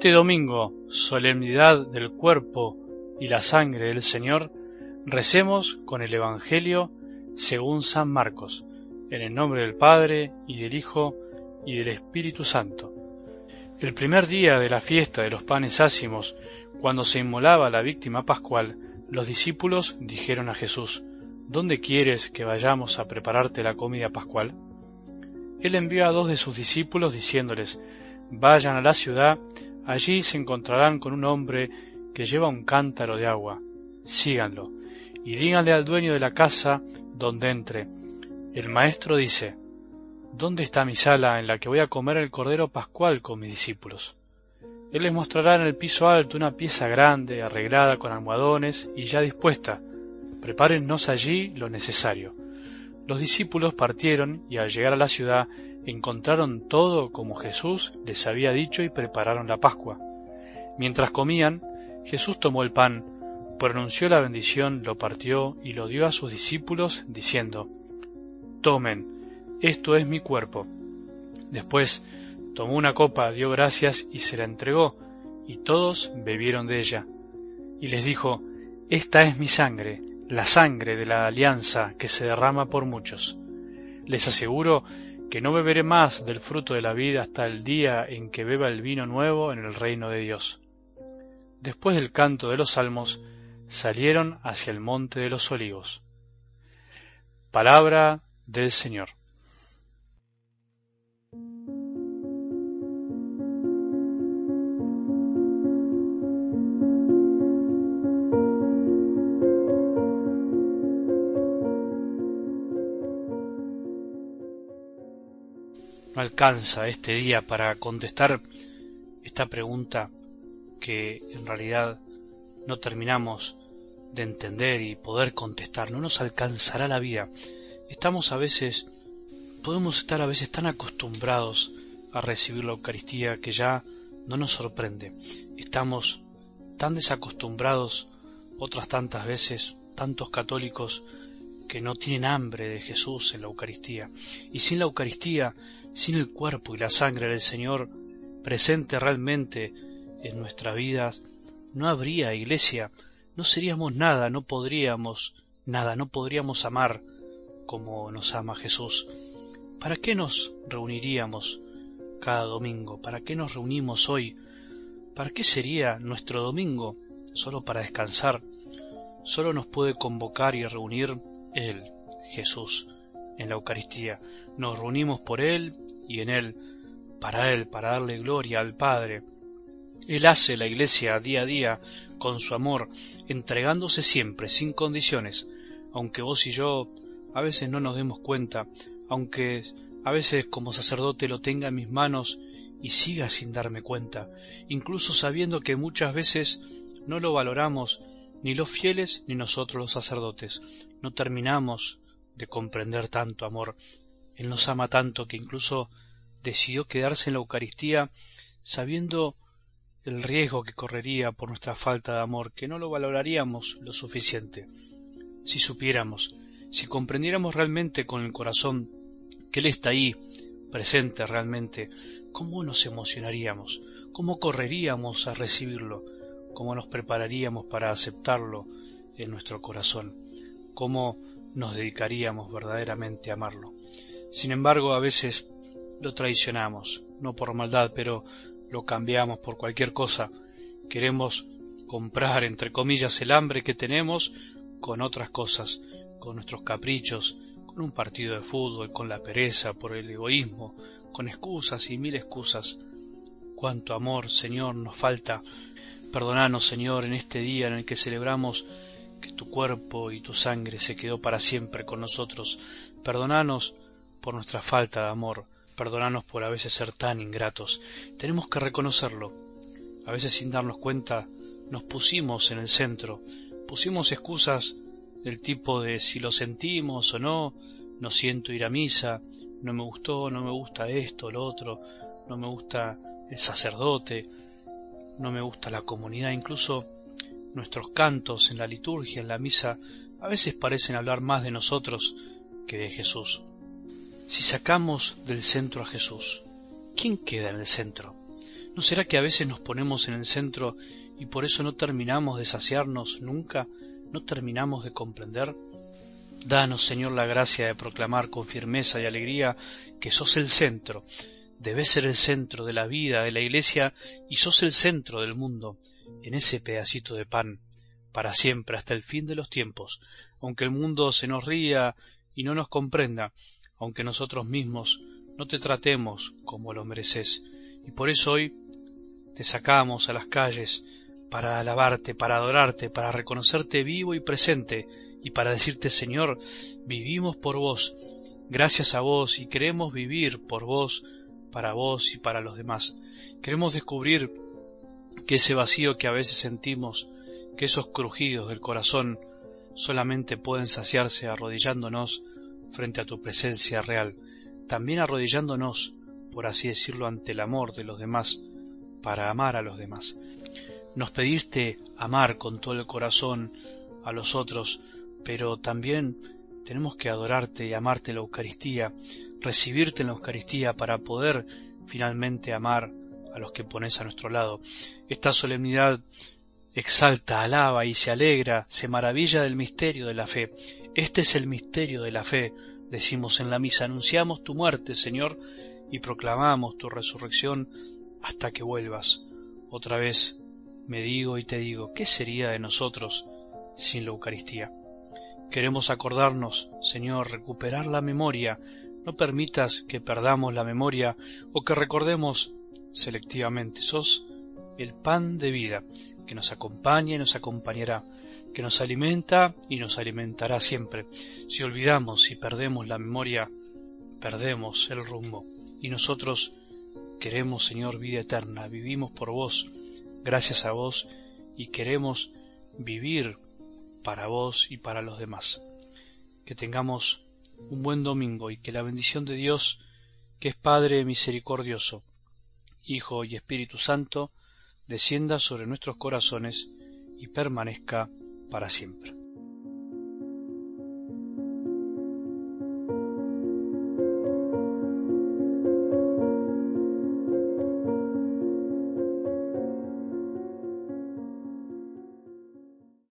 este domingo, solemnidad del cuerpo y la sangre del Señor, recemos con el Evangelio según San Marcos, en el nombre del Padre y del Hijo y del Espíritu Santo. El primer día de la fiesta de los panes ácimos, cuando se inmolaba la víctima pascual, los discípulos dijeron a Jesús, ¿Dónde quieres que vayamos a prepararte la comida pascual? Él envió a dos de sus discípulos diciéndoles, Vayan a la ciudad, allí se encontrarán con un hombre que lleva un cántaro de agua. Síganlo, y díganle al dueño de la casa donde entre. El maestro dice, ¿Dónde está mi sala en la que voy a comer el cordero pascual con mis discípulos? Él les mostrará en el piso alto una pieza grande, arreglada con almohadones y ya dispuesta. Prepárennos allí lo necesario. Los discípulos partieron y al llegar a la ciudad encontraron todo como Jesús les había dicho y prepararon la Pascua. Mientras comían, Jesús tomó el pan, pronunció la bendición, lo partió y lo dio a sus discípulos, diciendo, Tomen, esto es mi cuerpo. Después tomó una copa, dio gracias y se la entregó, y todos bebieron de ella. Y les dijo, Esta es mi sangre, la sangre de la alianza que se derrama por muchos. Les aseguro que no beberé más del fruto de la vida hasta el día en que beba el vino nuevo en el reino de Dios. Después del canto de los salmos, salieron hacia el monte de los olivos. Palabra del Señor. Alcanza este día para contestar esta pregunta que en realidad no terminamos de entender y poder contestar. No nos alcanzará la vida. Estamos a veces, podemos estar a veces tan acostumbrados a recibir la Eucaristía que ya no nos sorprende. Estamos tan desacostumbrados otras tantas veces, tantos católicos que no tienen hambre de Jesús en la Eucaristía. Y sin la Eucaristía, sin el cuerpo y la sangre del Señor presente realmente en nuestras vidas, no habría iglesia, no seríamos nada, no podríamos nada, no podríamos amar como nos ama Jesús. ¿Para qué nos reuniríamos cada domingo? ¿Para qué nos reunimos hoy? ¿Para qué sería nuestro domingo? ¿Solo para descansar? Solo nos puede convocar y reunir él, Jesús, en la Eucaristía. Nos reunimos por Él y en Él, para Él, para darle gloria al Padre. Él hace la Iglesia día a día con su amor, entregándose siempre, sin condiciones, aunque vos y yo a veces no nos demos cuenta, aunque a veces como sacerdote lo tenga en mis manos y siga sin darme cuenta, incluso sabiendo que muchas veces no lo valoramos ni los fieles ni nosotros los sacerdotes no terminamos de comprender tanto amor. Él nos ama tanto que incluso decidió quedarse en la Eucaristía sabiendo el riesgo que correría por nuestra falta de amor, que no lo valoraríamos lo suficiente. Si supiéramos, si comprendiéramos realmente con el corazón que Él está ahí, presente realmente, ¿cómo nos emocionaríamos? ¿Cómo correríamos a recibirlo? Cómo nos prepararíamos para aceptarlo en nuestro corazón, cómo nos dedicaríamos verdaderamente a amarlo. Sin embargo, a veces lo traicionamos, no por maldad, pero lo cambiamos por cualquier cosa. Queremos comprar, entre comillas, el hambre que tenemos con otras cosas, con nuestros caprichos, con un partido de fútbol, con la pereza, por el egoísmo, con excusas y mil excusas. Cuánto amor, Señor, nos falta Perdonanos, Señor, en este día en el que celebramos que tu cuerpo y tu sangre se quedó para siempre con nosotros. Perdonanos por nuestra falta de amor. Perdonanos por a veces ser tan ingratos. Tenemos que reconocerlo. A veces sin darnos cuenta nos pusimos en el centro. Pusimos excusas del tipo de si lo sentimos o no, no siento ir a misa, no me gustó, no me gusta esto, lo otro, no me gusta el sacerdote, no me gusta la comunidad, incluso nuestros cantos en la liturgia, en la misa, a veces parecen hablar más de nosotros que de Jesús. Si sacamos del centro a Jesús, ¿quién queda en el centro? ¿No será que a veces nos ponemos en el centro y por eso no terminamos de saciarnos nunca? ¿No terminamos de comprender? Danos, Señor, la gracia de proclamar con firmeza y alegría que sos el centro, debes ser el centro de la vida de la Iglesia y sos el centro del mundo, en ese pedacito de pan, para siempre, hasta el fin de los tiempos, aunque el mundo se nos ría y no nos comprenda, aunque nosotros mismos no te tratemos como lo mereces. Y por eso hoy te sacamos a las calles para alabarte, para adorarte, para reconocerte vivo y presente, y para decirte, Señor, vivimos por vos, gracias a vos, y queremos vivir por vos, para vos y para los demás. Queremos descubrir que ese vacío que a veces sentimos, que esos crujidos del corazón solamente pueden saciarse arrodillándonos frente a tu presencia real, también arrodillándonos, por así decirlo, ante el amor de los demás, para amar a los demás. Nos pediste amar con todo el corazón a los otros, pero también tenemos que adorarte y amarte la Eucaristía, recibirte en la Eucaristía para poder finalmente amar a los que pones a nuestro lado. Esta solemnidad exalta, alaba y se alegra, se maravilla del misterio de la fe. Este es el misterio de la fe, decimos en la misa, anunciamos tu muerte, Señor, y proclamamos tu resurrección hasta que vuelvas. Otra vez me digo y te digo, ¿qué sería de nosotros sin la Eucaristía? Queremos acordarnos, Señor, recuperar la memoria. No permitas que perdamos la memoria o que recordemos selectivamente. Sos el pan de vida que nos acompaña y nos acompañará, que nos alimenta y nos alimentará siempre. Si olvidamos y perdemos la memoria, perdemos el rumbo. Y nosotros queremos, Señor, vida eterna. Vivimos por vos, gracias a vos, y queremos vivir para vos y para los demás. Que tengamos un buen domingo y que la bendición de Dios, que es Padre misericordioso, Hijo y Espíritu Santo, descienda sobre nuestros corazones y permanezca para siempre.